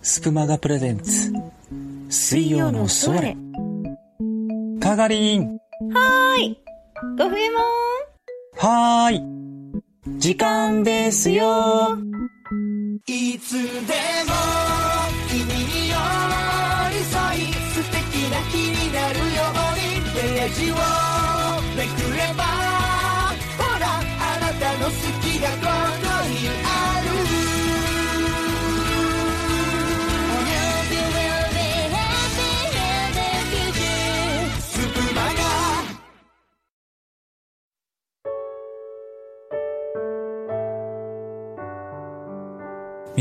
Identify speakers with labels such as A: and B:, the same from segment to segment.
A: スプマガプレゼンツ。水曜のソワレかがりん
B: はーい。ごふえも
A: はーい。時間ですよ。
C: いつでも君に寄り添い素敵な日になるようにページをめくればほらあなたの好きがここ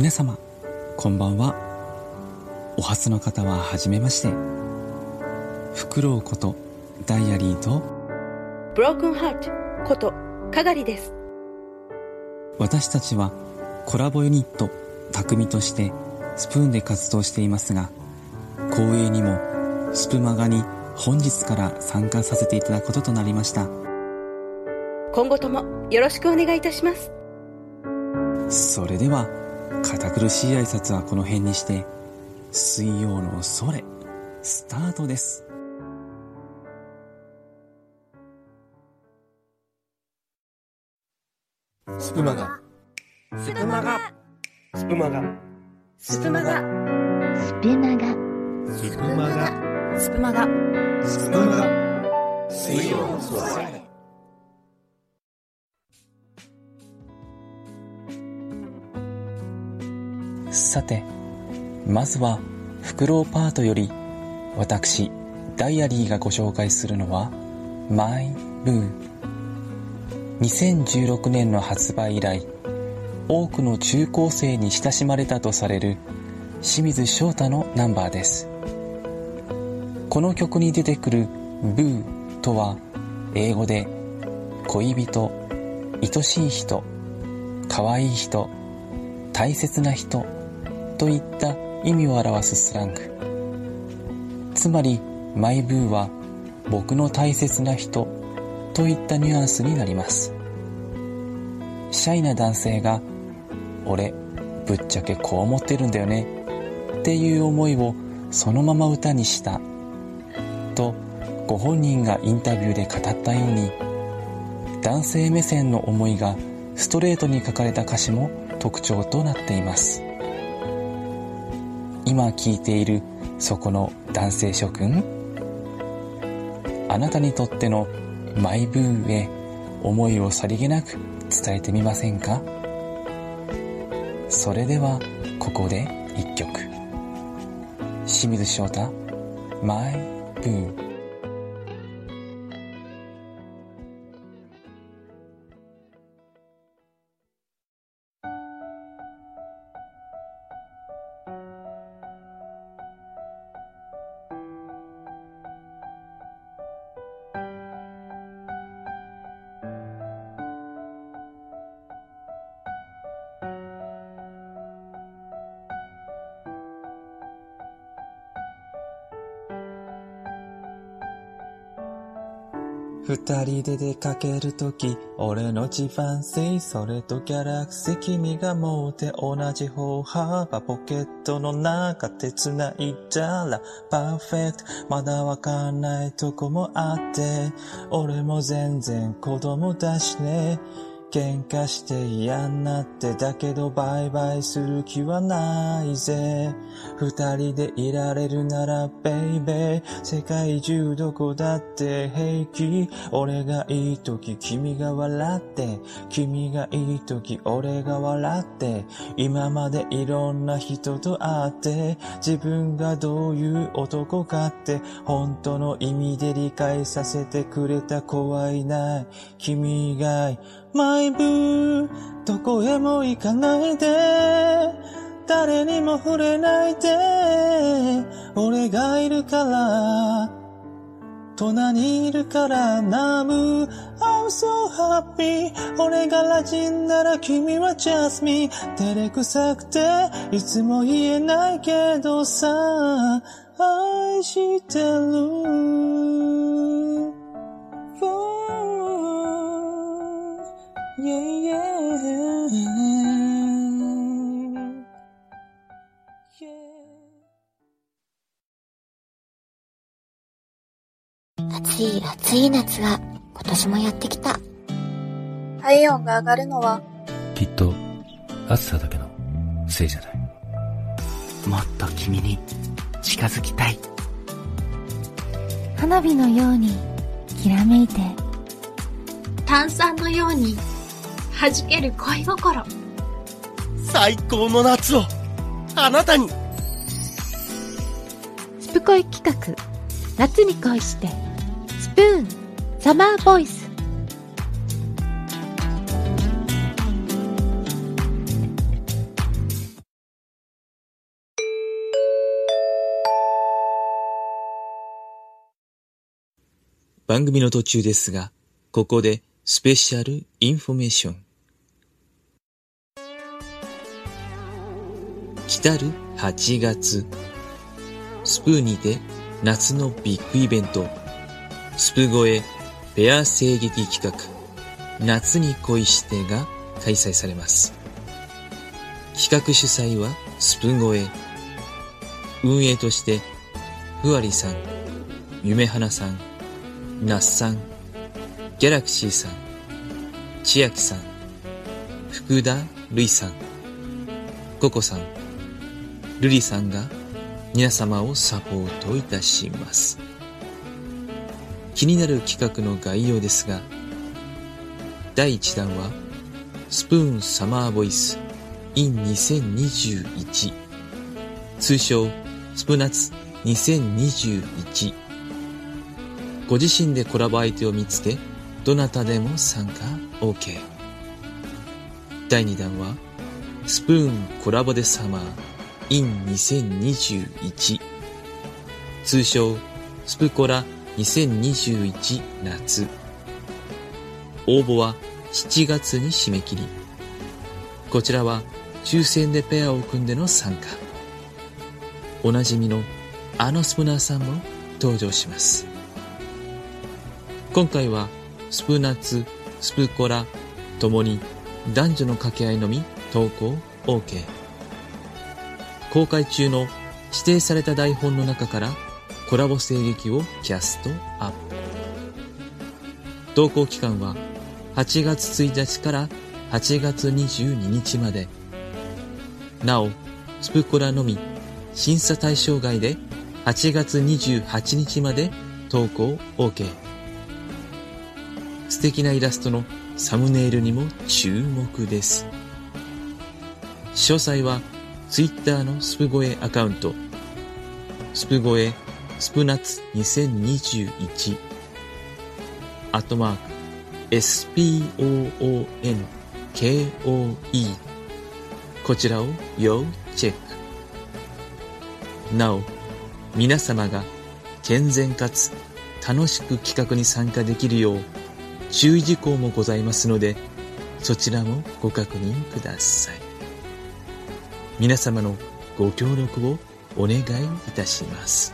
A: 皆様こんばんはお初の方ははじめましてフクロウことダイアリーと
B: ブロークンハートことかがりです。
A: 私たちはコラボユニット匠としてスプーンで活動していますが光栄にもスプマガに本日から参加させていただくこととなりました
B: 今後ともよろしくお願いいたします。
A: それでは堅苦しい挨拶はこの辺にして水曜のソレスタートです。
D: スプマガ。
B: スプマガ、
D: スプマガ。
B: スプマガ、
E: スプマガ。
D: スプマガ。
B: スプマガ、
D: スプマガ。水曜の空
A: さてまずはフクロウパートより私ダイアリーがご紹介するのはマイブー。2016年の発売以来多くの中高生に親しまれたとされる清水翔太のナンバーです。この曲に出てくるブーとは英語で恋人愛しい人可愛い人大切な人といった意味を表すスラング。つまりマイブーは僕の大切な人といったニュアンスになります。シャイな男性が俺ぶっちゃけこう思ってるんだよねっていう思いをそのまま歌にしたとご本人がインタビューで語ったように男性目線の思いがストレートに書かれた歌詞も特徴となっています。今聞いているそこの男性諸君あなたにとってのマイブーへ思いをさりげなく伝えてみませんか？それではここで一曲。清水翔太マイブー。二人で出かけるとき、俺の自慢性、それとギャラクシー、君が持って同じ方幅、ポケットの中で繋いだら、パーフェクト、まだわかんないとこもあって、俺も全然子供だしね。喧嘩して嫌になってだけどバイバイする気はないぜ。二人でいられるならベイベー。世界中どこだって平気。俺がいい時君が笑って。君がいい時俺が笑って。今までいろんな人と会って。自分がどういう男かって。本当の意味で理解させてくれた子はいない。君以外マイブー。どこへも行かないで。誰にも触れないで。俺がいるから。隣にいるからナム。I'm so happy 俺がラジンなら君は just me 照れくさくて。いつも言えないけどさ。愛してる。yeah, yeah, yeah.
E: 暑い暑い夏が今年もやってきた。
F: 体温が上がるのは、
G: きっと暑さだけのせいじゃない。
C: もっと君に近づきたい。
E: 花火のようにきらめいて
H: 炭酸のように弾ける恋心。
C: 最高の夏をあなたに。
I: スプコイ企画夏に恋してスプーンサマーボイス。
A: 番組の途中ですが、ここでスペシャルインフォメーション。来る8月、スプーンにて夏のビッグイベント、スプ越えペア声劇企画、夏に恋してが開催されます。企画主催はスプ越え。運営として、ふわりさん、夢花さん、那須さん、ギャラクシーさん、千秋さん、福田るいさん、ココさん、ルリさんが皆様をサポートいたします。気になる企画の概要ですが、第1弾は、スプーンサマーボイス in 2021通称スプナツ2021ご自身でコラボ相手を見つけ、どなたでも参加 OK。第2弾は、スプーンコラボでサマー in 2021通称スプコラ2021夏。応募は7月に締め切り。こちらは抽選でペアを組んでの参加。おなじみのあのスプナーさんも登場します。今回はスプナツ、スプコラともに男女の掛け合いのみ投稿 OK 公開中の指定された台本の中からコラボ声劇をキャストアップ。投稿期間は8月1日から8月22日まで。なおスプコラのみ審査対象外で8月28日まで投稿 OK 素敵なイラストのサムネイルにも注目です。詳細は Twitter のスプゴエアカウント。スプゴエスプナツ2021アットマーク SPOONKOE こちらを要チェック。なお皆様が健全かつ楽しく企画に参加できるよう注意事項もございますのでそちらもご確認ください。皆様のご協力をお願いいたします。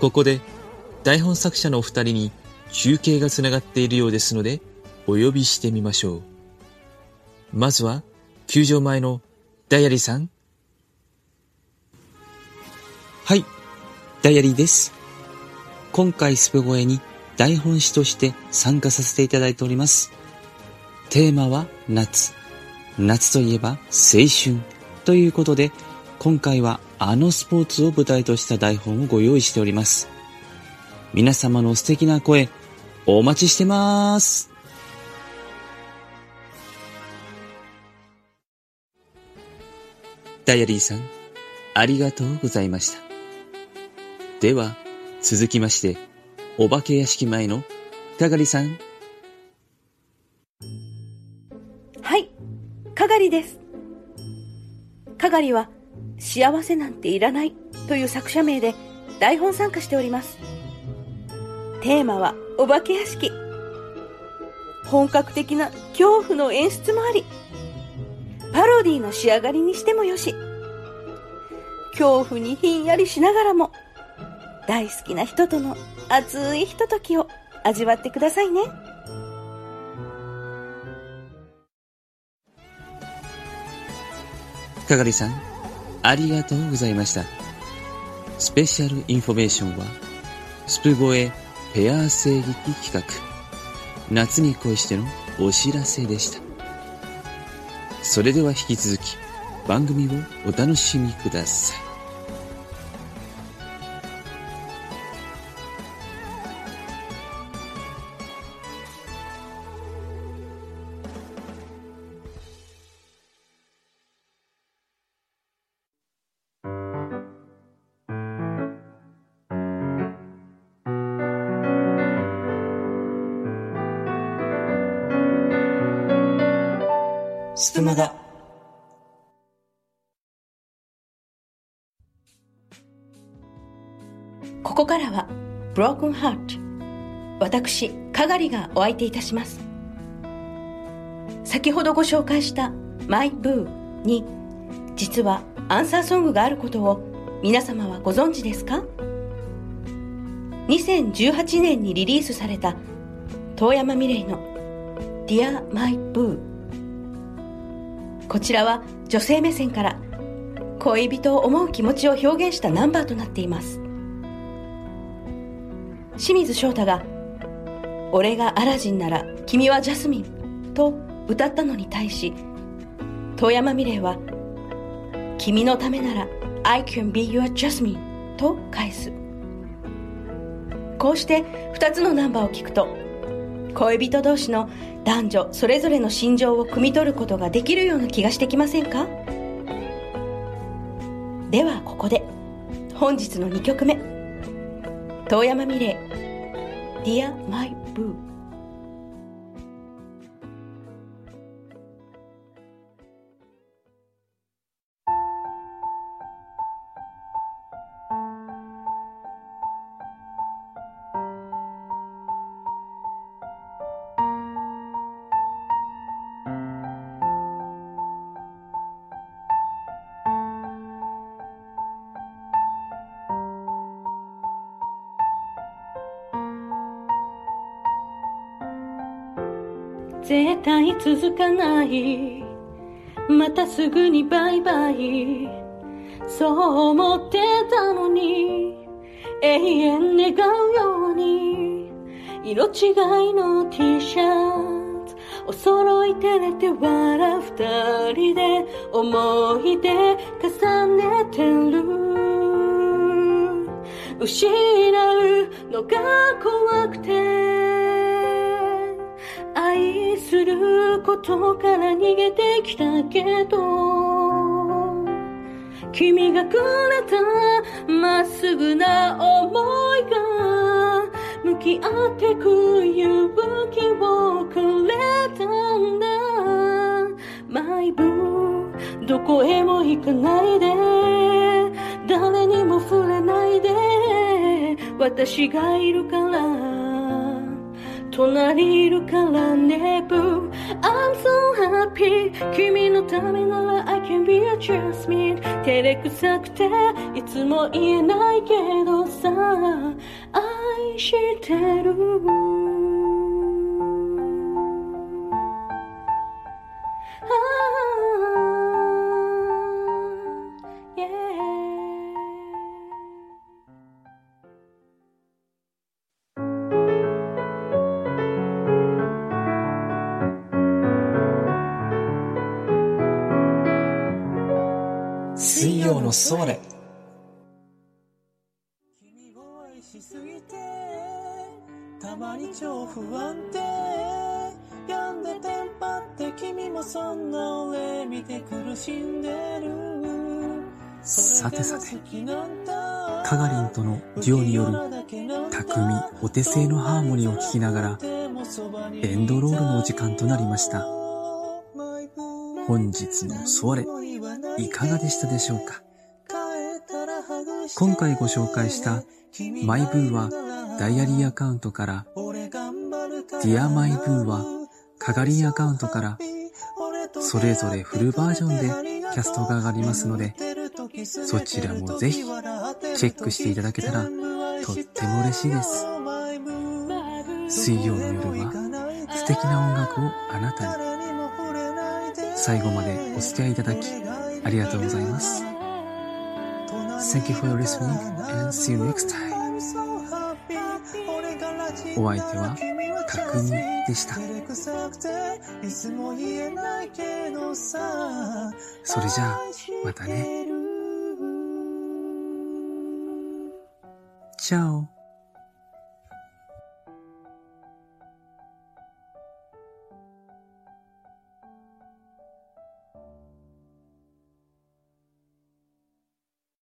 A: ここで台本作者のお二人に中継がつながっているようですのでお呼びしてみましょう。まずは球場前のダイアリーさん。はいダイアリーです。今回スプ越えに台本師として参加させていただいております。テーマは夏。夏といえば青春ということで今回はあのスポーツを舞台とした台本をご用意しております。皆様の素敵な声お待ちしてます。ダイアリーさんありがとうございました。では続きましてお化け屋敷前のかがりさん。
B: がりは、幸せなんていらないという作者名で台本参加しております。テーマはお化け屋敷。本格的な恐怖の演出もあり、パロディの仕上がりにしてもよし、恐怖にひんやりしながらも、大好きな人との熱いひとときを味わってくださいね。
A: かがりさん、ありがとうございました。
J: スペシャルインフォメーションは、スプボエペア声劇企画、夏に恋してのお知らせでした。それでは引き続き、番組をお楽しみください。
K: スプマガ
B: ここからは Broken Heart 私かがりがお相手いたします。先ほどご紹介した「My Boo」に実はアンサーソングがあることを皆様はご存知ですか？2018年にリリースされた遠山美玲の「Dear My Boo」こちらは女性目線から恋人を思う気持ちを表現したナンバーとなっています。清水翔太が「俺がアラジンなら君はジャスミン」と歌ったのに対し遠山美玲は「君のためなら I can be your jasmine」と返す。こうして2つのナンバーを聞くと恋人同士の男女それぞれの心情を汲み取ることができるような気がしてきませんか？ではここで本日の2曲目。遠山美玲 Dear My Boo 絶対続かない。またすぐにバイバイ。そう思ってたのに。永遠願うように。色違いの T シャツ。お揃い照れて笑う二人で思い出重ねてる。失うのが怖くて。愛することから逃げてきたけど君がくれたまっすぐな思いが向き合ってく勇気をくれたんだ。マイブーどこへも行かないで。誰にも触れないで。私がいるから。隣いるからね Boo I'm so happy 君のためなら I can be a jasmine 照れくさくていつも言えないけどさ。愛してる。
K: 曜のソーレ
L: 君を愛しすぎてたまに超不安定病んでテンパって君もそんな俺見て苦しんでる。
A: さてさて、カガリンとのデュオによる巧みお手製のハーモニーを聴きながらエンドロールのお時間となりました。本日のソレ、いかがでしたでしょうか？今回ご紹介したマイブーはダイアリーアカウントから、ディアマイブーはカガリンアカウントから、それぞれフルバージョンでキャストが上がりますので、そちらもぜひチェックしていただけたらとっても嬉しいです。水曜の夜は素敵な音楽をあなたに。最後までお付き合いいただきありがとうございます。Thank you for your listening and see you next time. お相手は、たくみでした。それじゃあ、またね。チャオ